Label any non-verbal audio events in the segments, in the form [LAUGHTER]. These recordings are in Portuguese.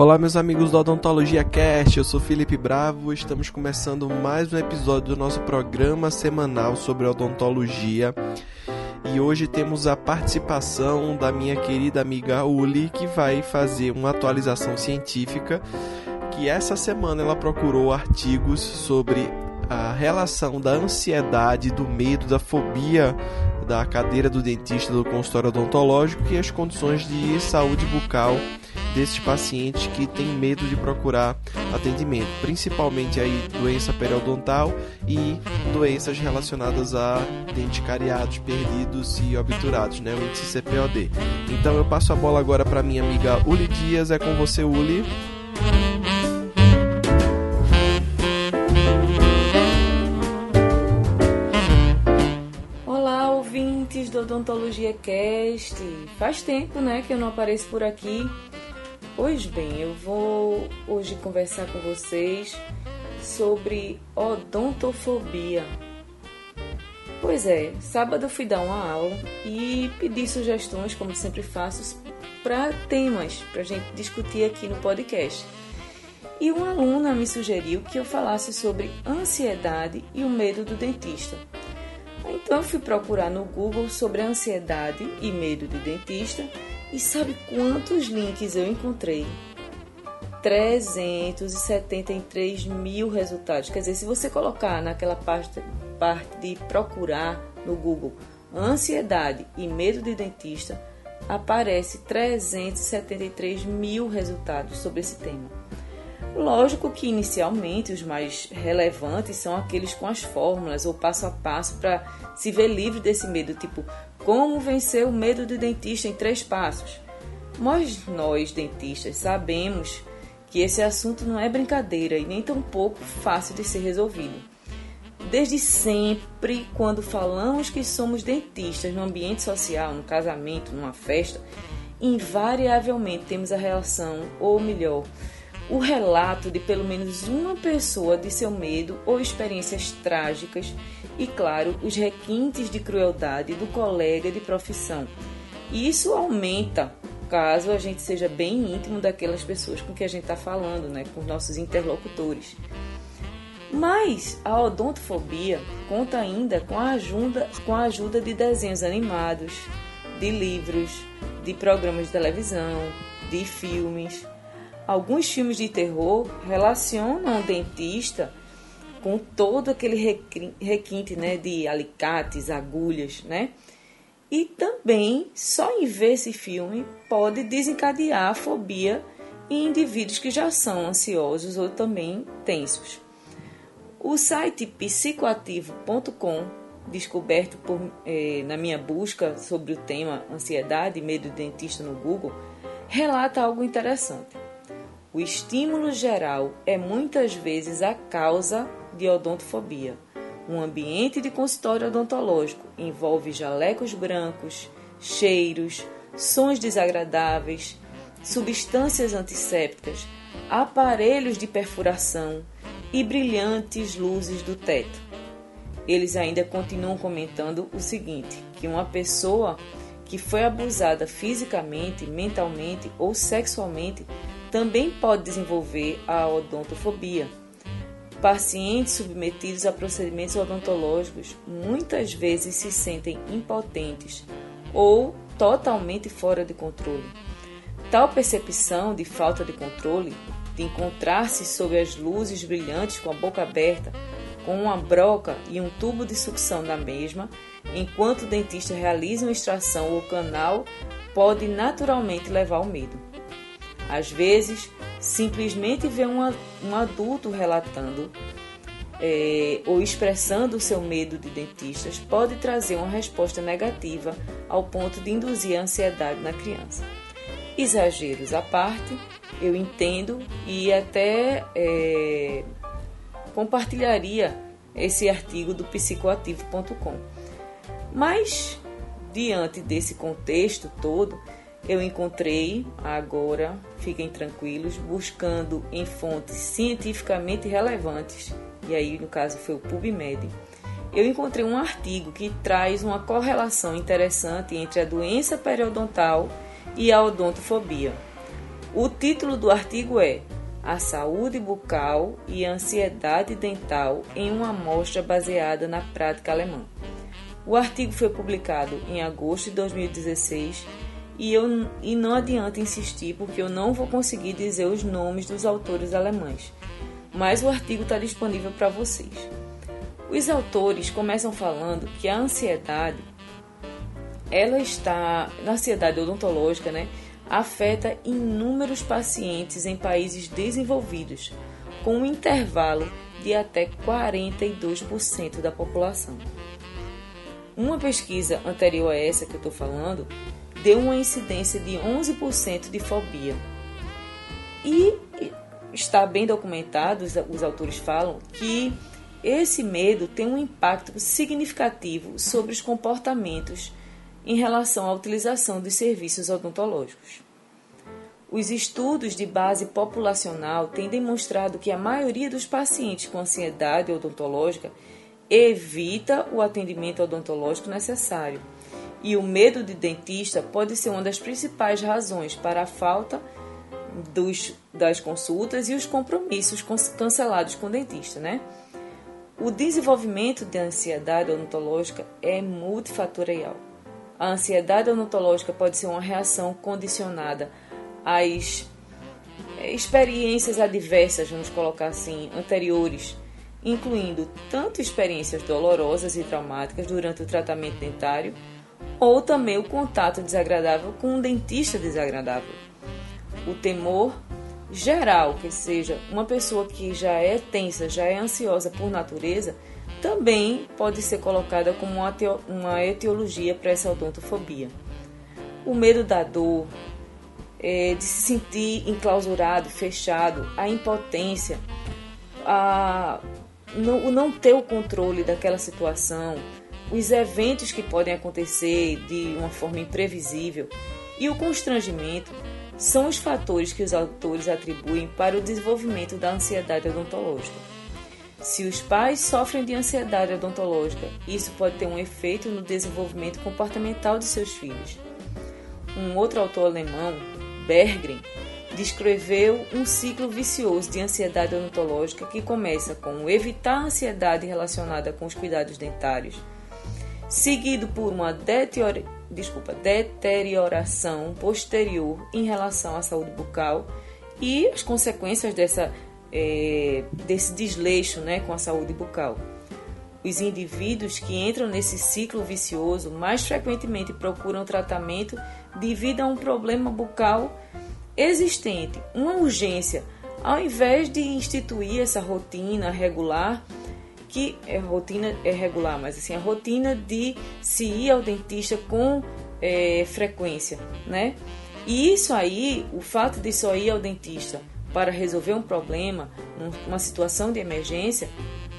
Olá, meus amigos do Odontologia Cast, eu sou Felipe Bravo. Estamos começando mais um episódio do nosso programa semanal sobre odontologia. E hoje temos a participação da minha querida amiga Uli, que vai fazer uma atualização científica. Que essa semana ela procurou artigos sobre a relação da ansiedade, do medo, da fobia da cadeira do dentista do consultório odontológico e as condições de saúde bucal desses pacientes que têm medo de procurar atendimento, principalmente aí doença periodontal e doenças relacionadas a dentes cariados, perdidos e obturados, né, o índice CPOD. Então eu passo a bola agora para minha amiga Uli Dias, é com você Uli. Odontologia Cast. Faz tempo, né, que eu não apareço por aqui. Pois bem, eu vou hoje conversar com vocês sobre odontofobia. Pois é, sábado eu fui dar uma aula e pedi sugestões, como sempre faço, para temas para a gente discutir aqui no podcast. E uma aluna me sugeriu que eu falasse sobre ansiedade e o medo do dentista. Então eu fui procurar no Google sobre ansiedade e medo de dentista e sabe quantos links eu encontrei? 373 mil resultados. Quer dizer, se você colocar naquela parte, parte de procurar no Google ansiedade e medo de dentista, aparece 373 mil resultados sobre esse tema. Lógico que inicialmente os mais relevantes são aqueles com as fórmulas ou passo a passo para se ver livre desse medo, tipo como vencer o medo do dentista em três passos. Mas nós, dentistas, sabemos que esse assunto não é brincadeira e nem pouco fácil de ser resolvido. Desde sempre, quando falamos que somos dentistas no ambiente social, no casamento, numa festa, invariavelmente temos a relação, ou melhor, o relato de pelo menos uma pessoa de seu medo ou experiências trágicas e, claro, os requintes de crueldade do colega de profissão. E isso aumenta caso a gente seja bem íntimo daquelas pessoas com que a gente está falando, né, com os nossos interlocutores. Mas a odontofobia conta ainda com a ajuda, com a ajuda de desenhos animados, de livros, de programas de televisão, de filmes Alguns filmes de terror relacionam o dentista com todo aquele requinte né, de alicates, agulhas, né? E também, só em ver esse filme, pode desencadear a fobia em indivíduos que já são ansiosos ou também tensos. O site psicoativo.com, descoberto por, eh, na minha busca sobre o tema ansiedade e medo de dentista no Google, relata algo interessante. O estímulo geral é muitas vezes a causa de odontofobia. Um ambiente de consultório odontológico envolve jalecos brancos, cheiros, sons desagradáveis, substâncias antissépticas, aparelhos de perfuração e brilhantes luzes do teto. Eles ainda continuam comentando o seguinte: que uma pessoa que foi abusada fisicamente, mentalmente ou sexualmente também pode desenvolver a odontofobia. Pacientes submetidos a procedimentos odontológicos muitas vezes se sentem impotentes ou totalmente fora de controle. Tal percepção de falta de controle, de encontrar-se sob as luzes brilhantes com a boca aberta, com uma broca e um tubo de sucção na mesma, enquanto o dentista realiza uma extração ou canal, pode naturalmente levar ao medo. Às vezes, simplesmente ver um, adulto relatando é, ou expressando o seu medo de dentistas pode trazer uma resposta negativa ao ponto de induzir a ansiedade na criança. Exageros à parte, eu entendo e até é, compartilharia esse artigo do psicoativo.com. Mas, diante desse contexto todo, eu encontrei agora, fiquem tranquilos, buscando em fontes cientificamente relevantes, e aí no caso foi o PubMed. Eu encontrei um artigo que traz uma correlação interessante entre a doença periodontal e a odontofobia. O título do artigo é A saúde bucal e a ansiedade dental em uma amostra baseada na prática alemã. O artigo foi publicado em agosto de 2016 e, eu, e não adianta insistir porque eu não vou conseguir dizer os nomes dos autores alemães, mas o artigo está disponível para vocês. Os autores começam falando que a ansiedade, ela está, na ansiedade odontológica, né, afeta inúmeros pacientes em países desenvolvidos, com um intervalo de até 42% da população. Uma pesquisa anterior a essa que eu estou falando deu uma incidência de 11% de fobia. E está bem documentado, os autores falam, que esse medo tem um impacto significativo sobre os comportamentos em relação à utilização dos serviços odontológicos. Os estudos de base populacional têm demonstrado que a maioria dos pacientes com ansiedade odontológica evita o atendimento odontológico necessário, e o medo de dentista pode ser uma das principais razões para a falta dos, das consultas e os compromissos cancelados com o dentista, né? O desenvolvimento de ansiedade odontológica é multifatorial. A ansiedade odontológica pode ser uma reação condicionada às eh, experiências adversas, vamos colocar assim, anteriores, incluindo tanto experiências dolorosas e traumáticas durante o tratamento dentário, ou também o contato desagradável com um dentista desagradável. O temor geral, que seja uma pessoa que já é tensa, já é ansiosa por natureza, também pode ser colocada como uma, etiologia para essa odontofobia. O medo da dor, é, de se sentir enclausurado, fechado, a impotência, a, o não ter o controle daquela situação, os eventos que podem acontecer de uma forma imprevisível e o constrangimento são os fatores que os autores atribuem para o desenvolvimento da ansiedade odontológica. Se os pais sofrem de ansiedade odontológica, isso pode ter um efeito no desenvolvimento comportamental de seus filhos. Um outro autor alemão, Berggren, descreveu um ciclo vicioso de ansiedade odontológica que começa com evitar a ansiedade relacionada com os cuidados dentários, seguido por uma deterioração desculpa, deterioração posterior em relação à saúde bucal e as consequências dessa, é, desse desleixo né, com a saúde bucal. Os indivíduos que entram nesse ciclo vicioso mais frequentemente procuram tratamento devido a um problema bucal existente, uma urgência, ao invés de instituir essa rotina regular que é rotina é regular, mas assim a rotina de se ir ao dentista com é, frequência, né? E isso aí, o fato de só ir ao dentista para resolver um problema, uma situação de emergência,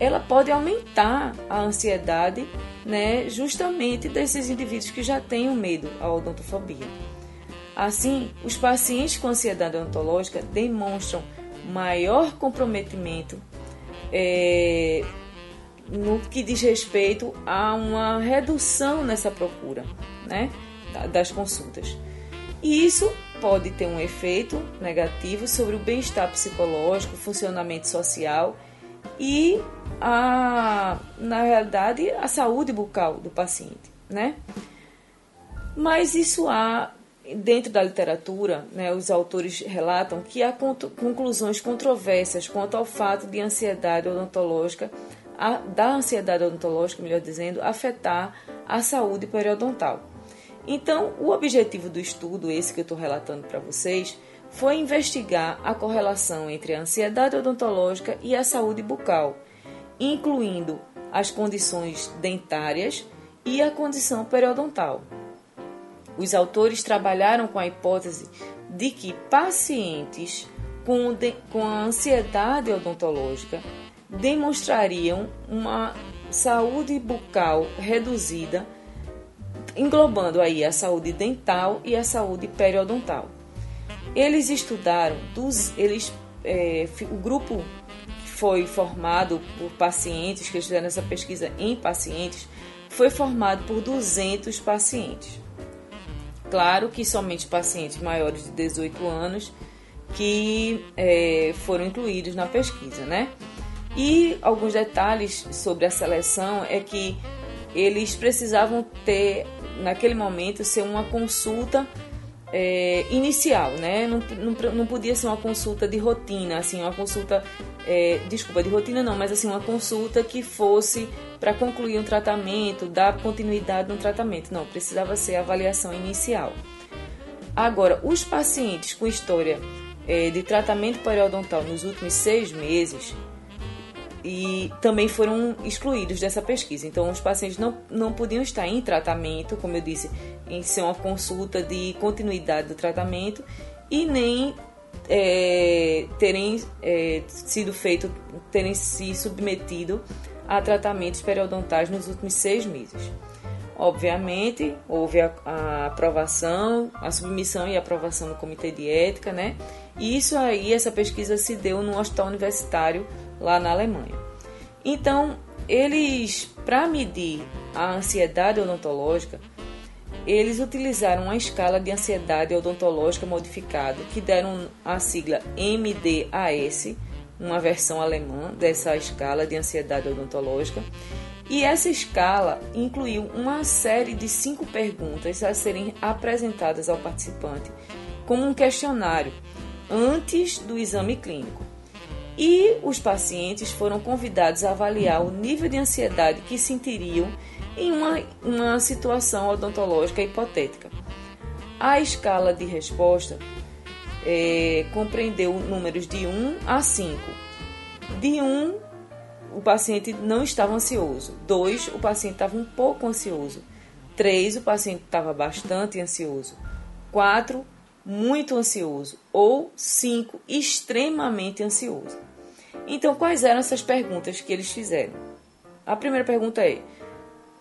ela pode aumentar a ansiedade, né, justamente desses indivíduos que já têm o medo à odontofobia. Assim, os pacientes com ansiedade odontológica demonstram maior comprometimento é, no que diz respeito a uma redução nessa procura né, das consultas. E isso pode ter um efeito negativo sobre o bem-estar psicológico, funcionamento social e, a, na realidade, a saúde bucal do paciente. Né? Mas isso há, dentro da literatura, né, os autores relatam que há conclusões controversas quanto ao fato de ansiedade odontológica a, da ansiedade odontológica, melhor dizendo, afetar a saúde periodontal. Então, o objetivo do estudo, esse que eu estou relatando para vocês, foi investigar a correlação entre a ansiedade odontológica e a saúde bucal, incluindo as condições dentárias e a condição periodontal. Os autores trabalharam com a hipótese de que pacientes com, de, com a ansiedade odontológica demonstrariam uma saúde bucal reduzida, englobando aí a saúde dental e a saúde periodontal. Eles estudaram, dos, eles, é, o grupo foi formado por pacientes que fizeram essa pesquisa em pacientes, foi formado por 200 pacientes. Claro que somente pacientes maiores de 18 anos que é, foram incluídos na pesquisa, né? E alguns detalhes sobre a seleção é que eles precisavam ter, naquele momento, ser uma consulta é, inicial, né? Não, não, não, podia ser uma consulta de rotina, assim, uma consulta, é, desculpa, de rotina não, mas assim, uma consulta que fosse para concluir um tratamento, dar continuidade no tratamento. Não, precisava ser avaliação inicial. Agora, os pacientes com história é, de tratamento periodontal nos últimos seis meses, e também foram excluídos dessa pesquisa. Então, os pacientes não, não podiam estar em tratamento, como eu disse, em ser uma consulta de continuidade do tratamento e nem é, terem é, sido feito, terem se submetido a tratamentos periodontais nos últimos seis meses. Obviamente, houve a, a, aprovação, a submissão e aprovação no comitê de ética, né? E isso aí, essa pesquisa se deu no hospital universitário lá na Alemanha. Então, eles, para medir a ansiedade odontológica, eles utilizaram uma escala de ansiedade odontológica modificada, que deram a sigla MDAS, uma versão alemã dessa escala de ansiedade odontológica. E essa escala incluiu uma série de cinco perguntas a serem apresentadas ao participante, como um questionário antes do exame clínico. E os pacientes foram convidados a avaliar o nível de ansiedade que sentiriam em uma, uma situação odontológica hipotética. A escala de resposta é, compreendeu números de 1 a 5. De 1, o paciente não estava ansioso. 2, o paciente estava um pouco ansioso. 3, o paciente estava bastante ansioso. 4, muito ansioso. Ou 5, extremamente ansioso. Então, quais eram essas perguntas que eles fizeram? A primeira pergunta é: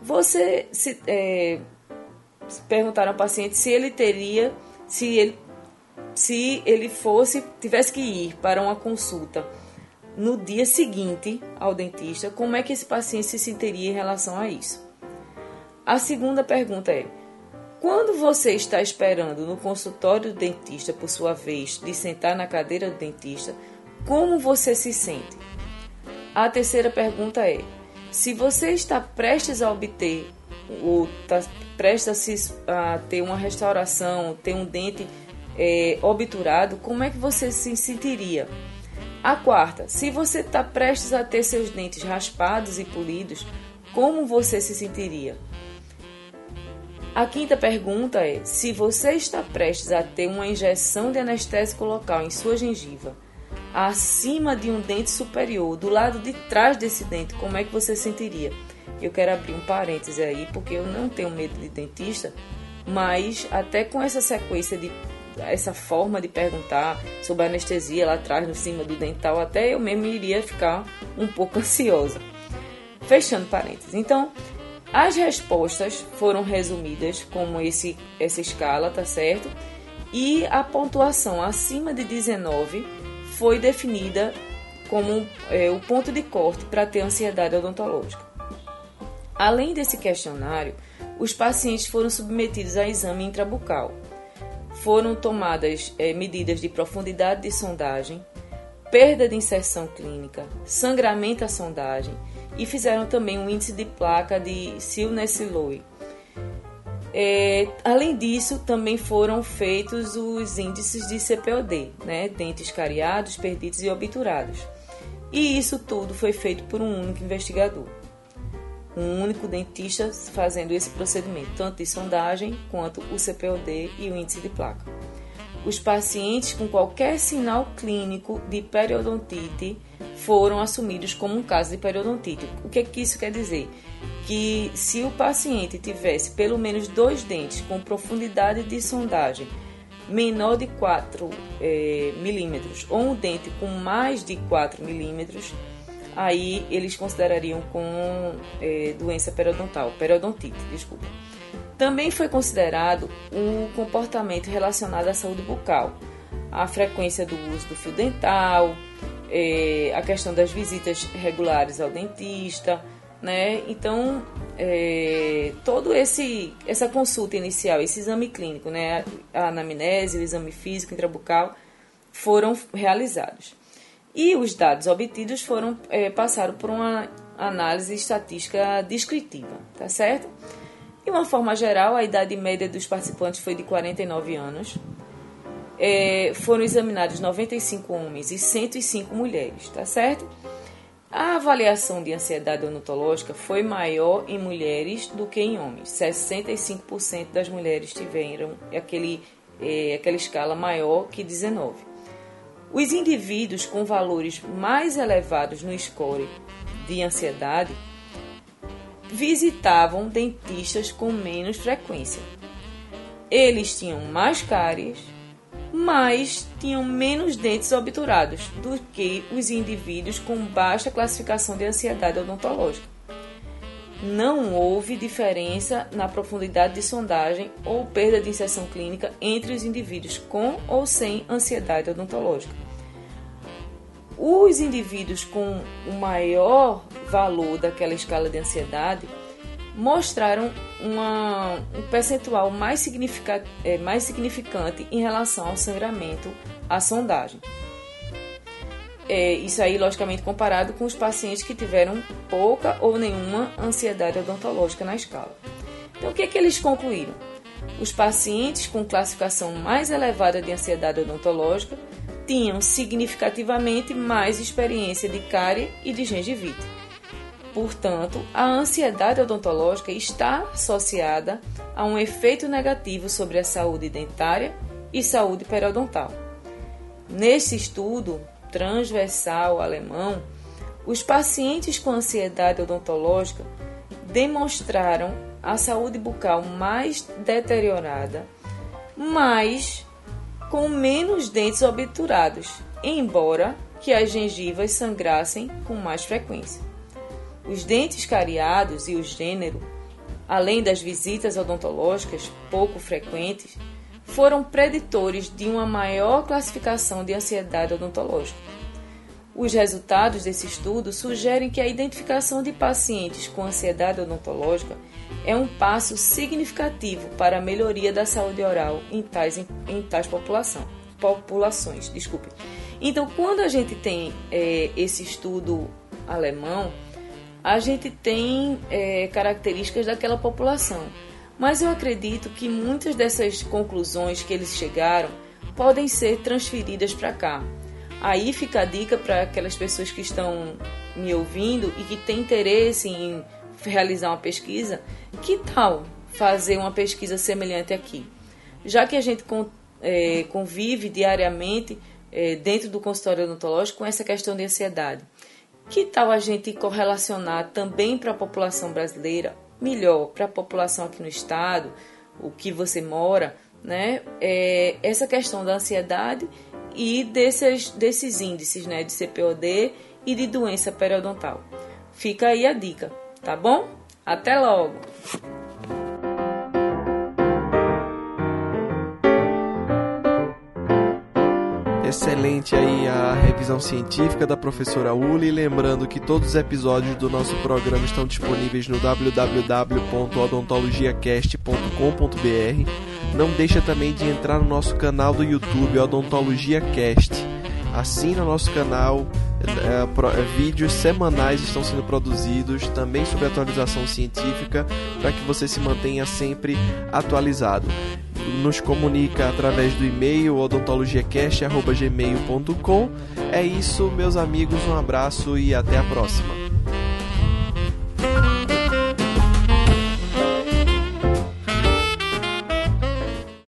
você se, é, perguntaram ao paciente se ele teria, se ele, se ele fosse, tivesse que ir para uma consulta no dia seguinte ao dentista, como é que esse paciente se sentiria em relação a isso? A segunda pergunta é: quando você está esperando no consultório do dentista, por sua vez, de sentar na cadeira do dentista, como você se sente? A terceira pergunta é: se você está prestes a obter ou está prestes a, ter uma restauração, ter um dente é, obturado, como é que você se sentiria? A quarta, se você está prestes a ter seus dentes raspados e polidos, como você se sentiria? A quinta pergunta é: se você está prestes a ter uma injeção de anestésico local em sua gengiva, acima de um dente superior, do lado de trás desse dente, como é que você sentiria? Eu quero abrir um parêntese aí, porque eu não tenho medo de dentista, mas até com essa sequência de essa forma de perguntar sobre anestesia lá atrás, no cima do dental, até eu mesmo iria ficar um pouco [LAUGHS] ansiosa. Fechando parênteses. Então, as respostas foram resumidas como esse, essa escala, tá certo? E a pontuação acima de 19 foi definida como é, o ponto de corte para ter ansiedade odontológica. Além desse questionário, os pacientes foram submetidos a exame intrabucal. Foram tomadas é, medidas de profundidade de sondagem, perda de inserção clínica, sangramento à sondagem e fizeram também um índice de placa de Silnesiloe é, além disso, também foram feitos os índices de CPOD, né, dentes cariados, perdidos e obturados. E isso tudo foi feito por um único investigador, um único dentista fazendo esse procedimento, tanto de sondagem quanto o CPOD e o índice de placa. Os pacientes com qualquer sinal clínico de periodontite foram assumidos como um caso de periodontite. O que, é que isso quer dizer? Que se o paciente tivesse pelo menos dois dentes com profundidade de sondagem menor de 4 é, milímetros ou um dente com mais de 4 milímetros, aí eles considerariam com é, doença periodontal, periodontite, desculpa. Também foi considerado o comportamento relacionado à saúde bucal, a frequência do uso do fio dental, é, a questão das visitas regulares ao dentista, né? Então, é, todo esse essa consulta inicial, esse exame clínico, né? A anamnese, o exame físico intrabucal, foram realizados. E os dados obtidos foram é, passaram por uma análise estatística descritiva, tá certo? De uma forma geral, a idade média dos participantes foi de 49 anos. É, foram examinados 95 homens e 105 mulheres, tá certo? A avaliação de ansiedade onotológica foi maior em mulheres do que em homens. 65% das mulheres tiveram aquele, é, aquela escala maior que 19. Os indivíduos com valores mais elevados no score de ansiedade visitavam dentistas com menos frequência. Eles tinham mais cáries, mas tinham menos dentes obturados do que os indivíduos com baixa classificação de ansiedade odontológica. Não houve diferença na profundidade de sondagem ou perda de inserção clínica entre os indivíduos com ou sem ansiedade odontológica. Os indivíduos com o maior valor daquela escala de ansiedade mostraram uma, um percentual mais, significa, é, mais significante em relação ao sangramento à sondagem. É, isso aí, logicamente, comparado com os pacientes que tiveram pouca ou nenhuma ansiedade odontológica na escala. Então, o que, é que eles concluíram? Os pacientes com classificação mais elevada de ansiedade odontológica tinham significativamente mais experiência de cárie e de gengivite. Portanto, a ansiedade odontológica está associada a um efeito negativo sobre a saúde dentária e saúde periodontal. Nesse estudo transversal alemão, os pacientes com ansiedade odontológica demonstraram a saúde bucal mais deteriorada, mas com menos dentes obturados, embora que as gengivas sangrassem com mais frequência. Os dentes cariados e o gênero, além das visitas odontológicas pouco frequentes, foram preditores de uma maior classificação de ansiedade odontológica. Os resultados desse estudo sugerem que a identificação de pacientes com ansiedade odontológica é um passo significativo para a melhoria da saúde oral em tais, em tais população, populações. Desculpe. Então, quando a gente tem é, esse estudo alemão, a gente tem é, características daquela população. Mas eu acredito que muitas dessas conclusões que eles chegaram podem ser transferidas para cá. Aí fica a dica para aquelas pessoas que estão me ouvindo e que têm interesse em realizar uma pesquisa, que tal fazer uma pesquisa semelhante aqui? Já que a gente é, convive diariamente é, dentro do consultório odontológico com essa questão de ansiedade, que tal a gente correlacionar também para a população brasileira, melhor, para a população aqui no estado, o que você mora, né? É, essa questão da ansiedade e desses, desses índices né, de CPOD e de doença periodontal. Fica aí a dica tá bom? Até logo! Excelente aí a revisão científica da professora Uli, lembrando que todos os episódios do nosso programa estão disponíveis no www.odontologiacast.com.br. Não deixa também de entrar no nosso canal do YouTube Odontologia Cast. Assina nosso canal, é, é, vídeos semanais estão sendo produzidos também sobre atualização científica para que você se mantenha sempre atualizado. Nos comunica através do e-mail odontologiacast.gmail.com. É isso, meus amigos, um abraço e até a próxima.